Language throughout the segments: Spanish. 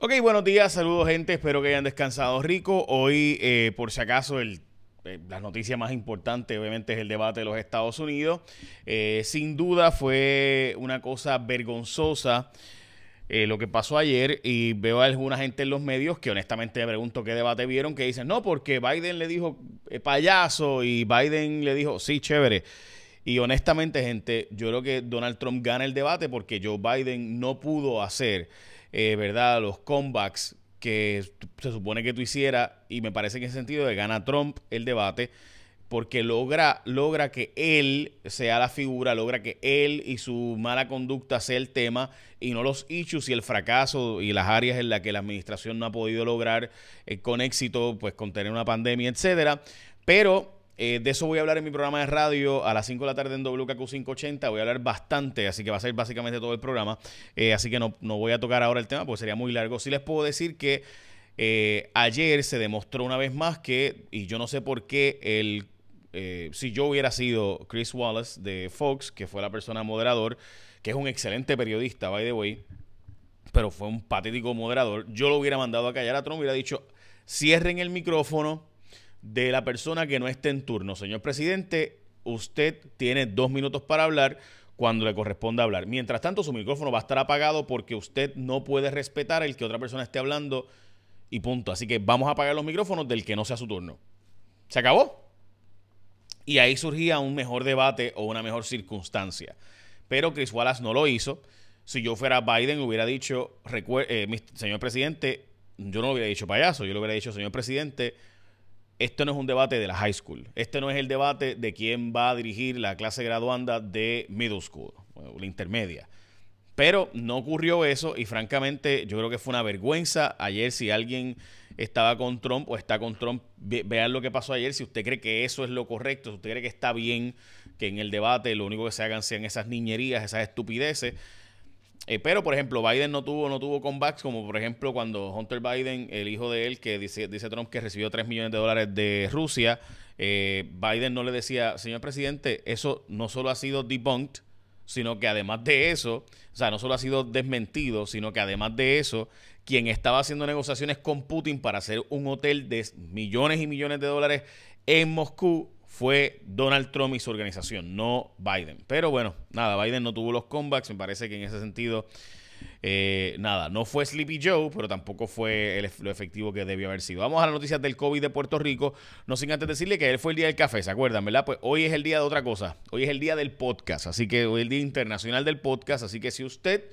Ok, buenos días, saludos gente, espero que hayan descansado rico. Hoy, eh, por si acaso, el, eh, la noticia más importante obviamente es el debate de los Estados Unidos. Eh, sin duda fue una cosa vergonzosa lo que pasó ayer y veo a alguna gente en los medios que honestamente me pregunto qué debate vieron, que dicen, no, porque Biden le dijo payaso y Biden le dijo, sí, chévere. Y honestamente, gente, yo creo que Donald Trump gana el debate porque Joe Biden no pudo hacer eh, ¿verdad? Los comebacks que se supone que tú hicieras y me parece que en ese sentido de gana Trump el debate porque logra, logra que él sea la figura, logra que él y su mala conducta sea el tema y no los issues y el fracaso y las áreas en las que la administración no ha podido lograr eh, con éxito, pues contener una pandemia, etcétera. Pero eh, de eso voy a hablar en mi programa de radio a las 5 de la tarde en WKQ 580. Voy a hablar bastante, así que va a ser básicamente todo el programa. Eh, así que no, voy a tocar ahora el tema porque sería muy largo. Sí les puedo decir que eh, ayer se demostró una vez más que, y yo no sé por qué, el, si yo hubiera sido Chris Wallace de Fox, que fue la persona moderador, que es un excelente periodista, by the way, pero fue un patético moderador, yo lo hubiera mandado a callar a Trump, hubiera dicho, cierren el micrófono de la persona que no esté en turno. Señor presidente, usted tiene dos minutos para hablar cuando le corresponda hablar. Mientras tanto, su micrófono va a estar apagado porque usted no puede respetar el que otra persona esté hablando y punto. Así que vamos a apagar los micrófonos del que no sea su turno. ¿Se acabó? Y ahí surgía un mejor debate o una mejor circunstancia. Pero Chris Wallace no lo hizo. Si yo fuera Biden, hubiera dicho, eh, señor presidente, yo no lo hubiera dicho payaso, yo le hubiera dicho, señor presidente, esto no es un debate de la high school. Este no es el debate de quién va a dirigir la clase graduanda de middle school, o la intermedia. Pero no ocurrió eso y francamente yo creo que fue una vergüenza. Ayer si alguien estaba con Trump o está con Trump, vean lo que pasó ayer. Si usted cree que eso es lo correcto, si usted cree que está bien que en el debate lo único que se hagan sean esas niñerías, esas estupideces, eh, pero, por ejemplo, Biden no tuvo, no tuvo comebacks, como por ejemplo cuando Hunter Biden, el hijo de él, que dice, dice Trump que recibió 3 millones de dólares de Rusia, eh, Biden no le decía, señor presidente, eso no solo ha sido debunked, sino que además de eso, o sea, no solo ha sido desmentido, sino que además de eso, quien estaba haciendo negociaciones con Putin para hacer un hotel de millones y millones de dólares en Moscú fue Donald Trump y su organización, no Biden. Pero bueno, nada, Biden no tuvo los comebacks, me parece que en ese sentido, eh, nada, no fue Sleepy Joe, pero tampoco fue lo efectivo que debió haber sido. Vamos a las noticias del COVID de Puerto Rico, no sin antes decirle que ayer fue el día del café, ¿se acuerdan, verdad? Pues hoy es el día de otra cosa, hoy es el día del podcast, así que hoy es el día internacional del podcast, así que si usted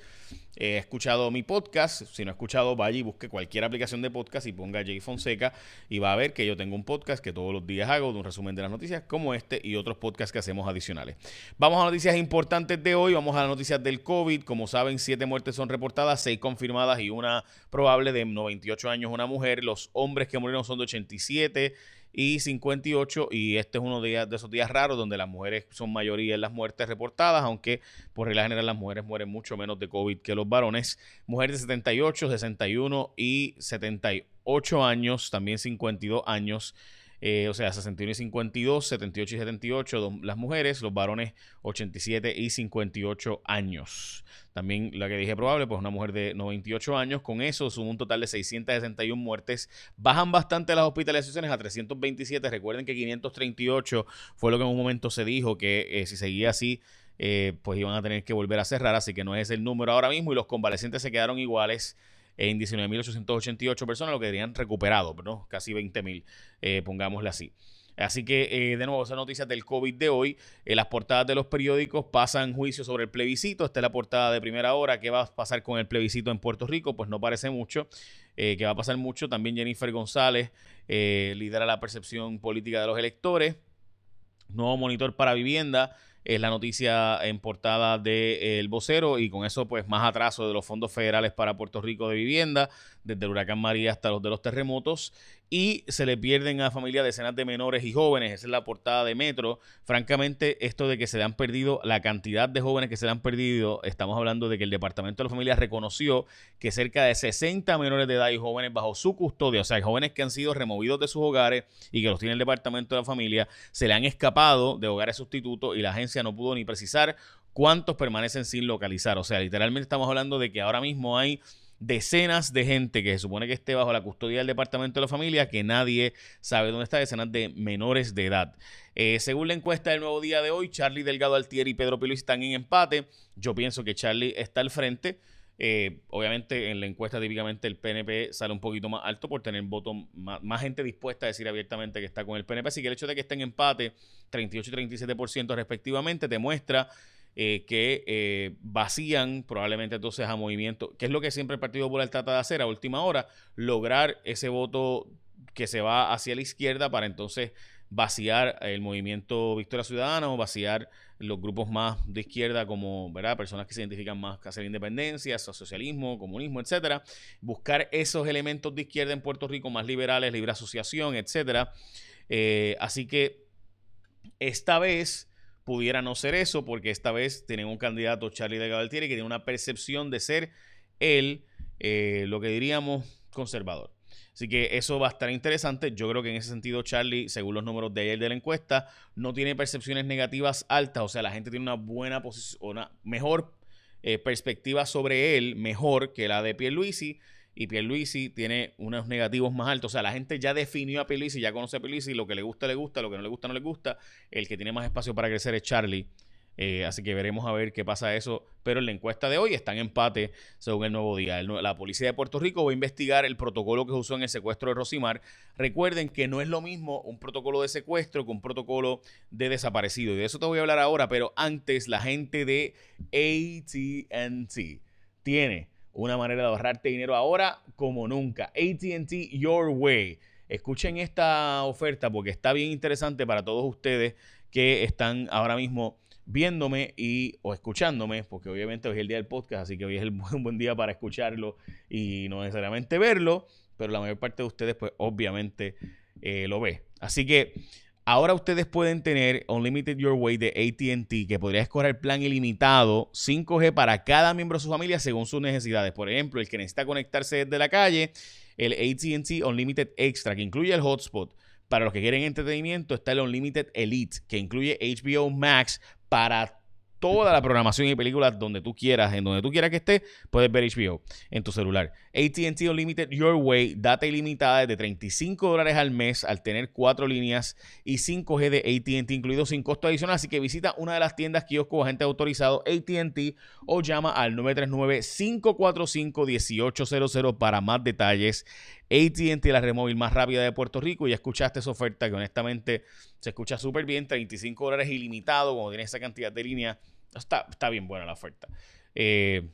he escuchado mi podcast. Si no ha escuchado, vaya y busque cualquier aplicación de podcast y ponga Jay Fonseca y va a ver que yo tengo un podcast que todos los días hago de un resumen de las noticias como este y otros podcasts que hacemos adicionales. Vamos a noticias importantes de hoy. Vamos a las noticias del COVID. Como saben, siete muertes son reportadas, seis confirmadas y una probable de 98 años, una mujer. Los hombres que murieron son de 87 y 58 y este es uno de, esos días raros donde las mujeres son mayoría en las muertes reportadas, aunque por regla general las mujeres mueren mucho menos de COVID que los varones. Mujeres de 78, 61 y 78 años, también 52 años. Eh, o sea, 61 y 52, 78 y 78 las mujeres, los varones 87 y 58 años. También la que dije probable, pues una mujer de 98 años. Con eso suma un total de 661 muertes. Bajan bastante las hospitalizaciones a 327. Recuerden que 538 fue lo que en un momento se dijo que eh, si seguía así, eh, pues iban a tener que volver a cerrar. Así que no es el número ahora mismo. Y los convalecientes se quedaron iguales en 19.888 personas, lo que tenían recuperado, ¿no? casi 20.000, eh, pongámosle así. Así que, eh, de nuevo, esas noticias del COVID de hoy. En las portadas de los periódicos pasan juicio sobre el plebiscito. Esta es la portada de primera hora. ¿Qué va a pasar con el plebiscito en Puerto Rico? Pues no parece mucho. Eh, que va a pasar mucho. También Jennifer González eh, lidera la percepción política de los electores. Nuevo monitor para vivienda es la noticia en portada de El Vocero y con eso pues más atraso de los fondos federales para Puerto Rico de vivienda, desde el huracán María hasta los de los terremotos y se le pierden a familia decenas de menores y jóvenes. Esa es la portada de Metro. Francamente, esto de que se le han perdido la cantidad de jóvenes que se le han perdido, estamos hablando de que el Departamento de la Familia reconoció que cerca de 60 menores de edad y jóvenes bajo su custodia, o sea, jóvenes que han sido removidos de sus hogares y que los tiene el Departamento de la Familia, se le han escapado de hogares sustitutos y la agencia no pudo ni precisar cuántos permanecen sin localizar. O sea, literalmente estamos hablando de que ahora mismo hay decenas de gente que se supone que esté bajo la custodia del Departamento de la Familia, que nadie sabe dónde está, decenas de menores de edad. Eh, según la encuesta del nuevo día de hoy, Charlie Delgado Altieri y Pedro Pilo están en empate. Yo pienso que Charlie está al frente. Eh, obviamente en la encuesta típicamente el PNP sale un poquito más alto por tener voto más, gente dispuesta a decir abiertamente que está con el PNP. Así que el hecho de que estén en empate 38 y 37% respectivamente te muestra eh, que eh, vacían probablemente entonces a movimiento, que es lo que siempre el Partido Popular trata de hacer a última hora, lograr ese voto que se va hacia la izquierda para entonces vaciar el movimiento Victoria Ciudadana o vaciar los grupos más de izquierda como ¿verdad? personas que se identifican más hacia la independencia, socialismo, comunismo, etcétera, buscar esos elementos de izquierda en Puerto Rico más liberales, libre asociación, etcétera. Eh, así que esta vez pudiera no ser eso, porque esta vez tienen un candidato, Charlie de Gabaltieri, que tiene una percepción de ser él, eh, lo que diríamos, conservador. Así que eso va a estar interesante. Yo creo que en ese sentido, Charlie, según los números de ayer de la encuesta, no tiene percepciones negativas altas. O sea, la gente tiene una buena posición, una mejor eh, perspectiva sobre él, mejor que la de Pierluisi y Pierluisi tiene unos negativos más altos. O sea, la gente ya definió a Pierluisi, ya conoce a Pierluisi, lo que le gusta le gusta, lo que no le gusta no le gusta. El que tiene más espacio para crecer es Charlie. Eh, así que veremos a ver qué pasa eso. Pero en la encuesta de hoy está en empate según el nuevo día. la policía de Puerto Rico va a investigar el protocolo que se usó en el secuestro de Rosimar. Recuerden que no es lo mismo un protocolo de secuestro que un protocolo de desaparecido. Y de eso te voy a hablar ahora. Pero antes, la gente de ATT tiene una manera de ahorrarte dinero ahora como nunca. ATT Your Way. Escuchen esta oferta porque está bien interesante para todos ustedes que están ahora mismo viéndome y o escuchándome, porque obviamente hoy es el día del podcast, así que hoy es el, buen día para escucharlo y no necesariamente verlo, pero la mayor parte de ustedes pues obviamente eh, lo ve. Así que Ahora ustedes pueden tener Unlimited Your Way de ATT, que podría escoger el plan ilimitado 5G para cada miembro de su familia según sus necesidades. Por ejemplo, el que necesita conectarse desde la calle, el ATT Unlimited Extra, que incluye el hotspot. Para los que quieren entretenimiento, está el Unlimited Elite, que incluye HBO Max para toda la programación y películas donde tú quieras, en donde tú quieras que esté, puedes ver HBO en tu celular. ATT Unlimited Your Way, data ilimitada de 35 dólares al mes al tener cuatro líneas y 5G de ATT incluido sin costo adicional. Así que visita una de las tiendas kiosco agente autorizado ATT o llama al 939-545-1800 para más detalles. ATT, la red móvil más rápida de Puerto Rico. Y escuchaste esa oferta que honestamente se escucha súper bien. 35 dólares ilimitado, como tienes esa cantidad de líneas. Está, está bien buena la oferta. Eh,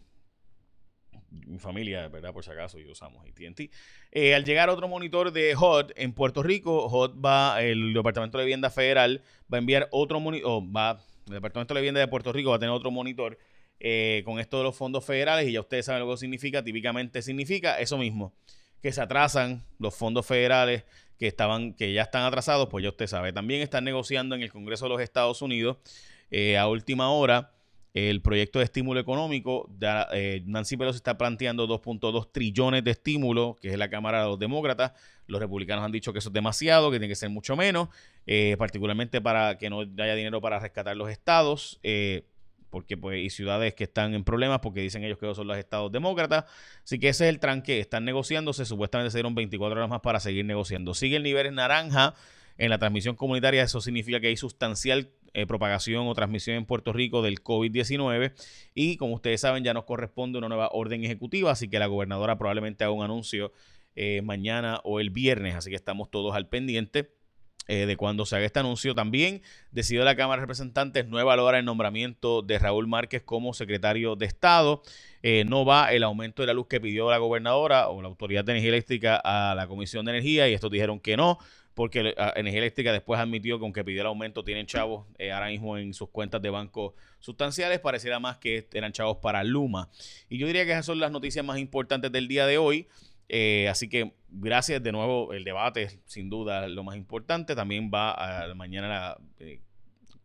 mi familia, ¿verdad? Por si acaso, y usamos ATT. Eh, al llegar otro monitor de HOT en Puerto Rico, HOT va, el Departamento de Vivienda Federal va a enviar otro monitor, va, el Departamento de Vivienda de Puerto Rico va a tener otro monitor eh, con esto de los fondos federales y ya ustedes saben lo que significa. Típicamente significa eso mismo que se atrasan los fondos federales que estaban, que ya están atrasados, pues ya usted sabe. También están negociando en el Congreso de los Estados Unidos eh, a última hora el proyecto de estímulo económico. Eh, Nancy Pelosi está planteando 2.2 trillones de estímulo, que es la Cámara de los Demócratas. Los republicanos han dicho que eso es demasiado, que tiene que ser mucho menos, eh, particularmente para que no haya dinero para rescatar los estados porque pues, y ciudades que están en problemas porque dicen ellos que ellos son los estados demócratas. Así que ese es el tranque. Están negociándose. Supuestamente se dieron 24 horas más para seguir negociando. Sigue el nivel naranja en la transmisión comunitaria. Eso significa que hay sustancial eh, propagación o transmisión en Puerto Rico del COVID-19. Y como ustedes saben, ya nos corresponde una nueva orden ejecutiva. Así que la gobernadora probablemente haga un anuncio eh, mañana o el viernes. Así que estamos todos al pendiente. Eh, de cuando se haga este anuncio. También decidió la Cámara de Representantes no evaluar el nombramiento de Raúl Márquez como secretario de Estado. Eh, no va el aumento de la luz que pidió la gobernadora o la Autoridad de Energía Eléctrica a la Comisión de Energía y estos dijeron que no porque Energía Eléctrica después admitió que aunque pidió el aumento tienen chavos eh, ahora mismo en sus cuentas de banco sustanciales, pareciera más que eran chavos para Luma. Y yo diría que esas son las noticias más importantes del día de hoy. Eh, así que gracias de nuevo. El debate sin duda lo más importante. También va mañana la eh,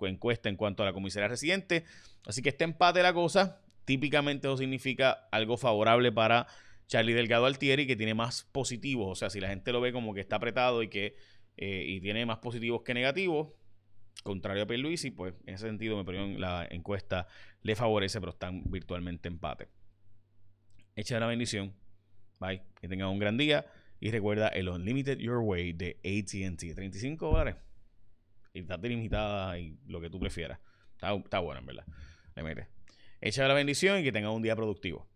encuesta en cuanto a la comisaría residente. Así que este empate la cosa. Típicamente eso significa algo favorable para Charlie Delgado Altieri, que tiene más positivos. O sea, si la gente lo ve como que está apretado y que eh, y tiene más positivos que negativos, contrario a Pierluisi, pues en ese sentido me parece la encuesta le favorece, pero están virtualmente empate. Echa la bendición Bye. Que tengan un gran día. Y recuerda el Unlimited Your Way de ATT. 35 dólares. Y date limitada y lo que tú prefieras. Está, está bueno, en verdad. Le mete. Echa la bendición y que tengan un día productivo.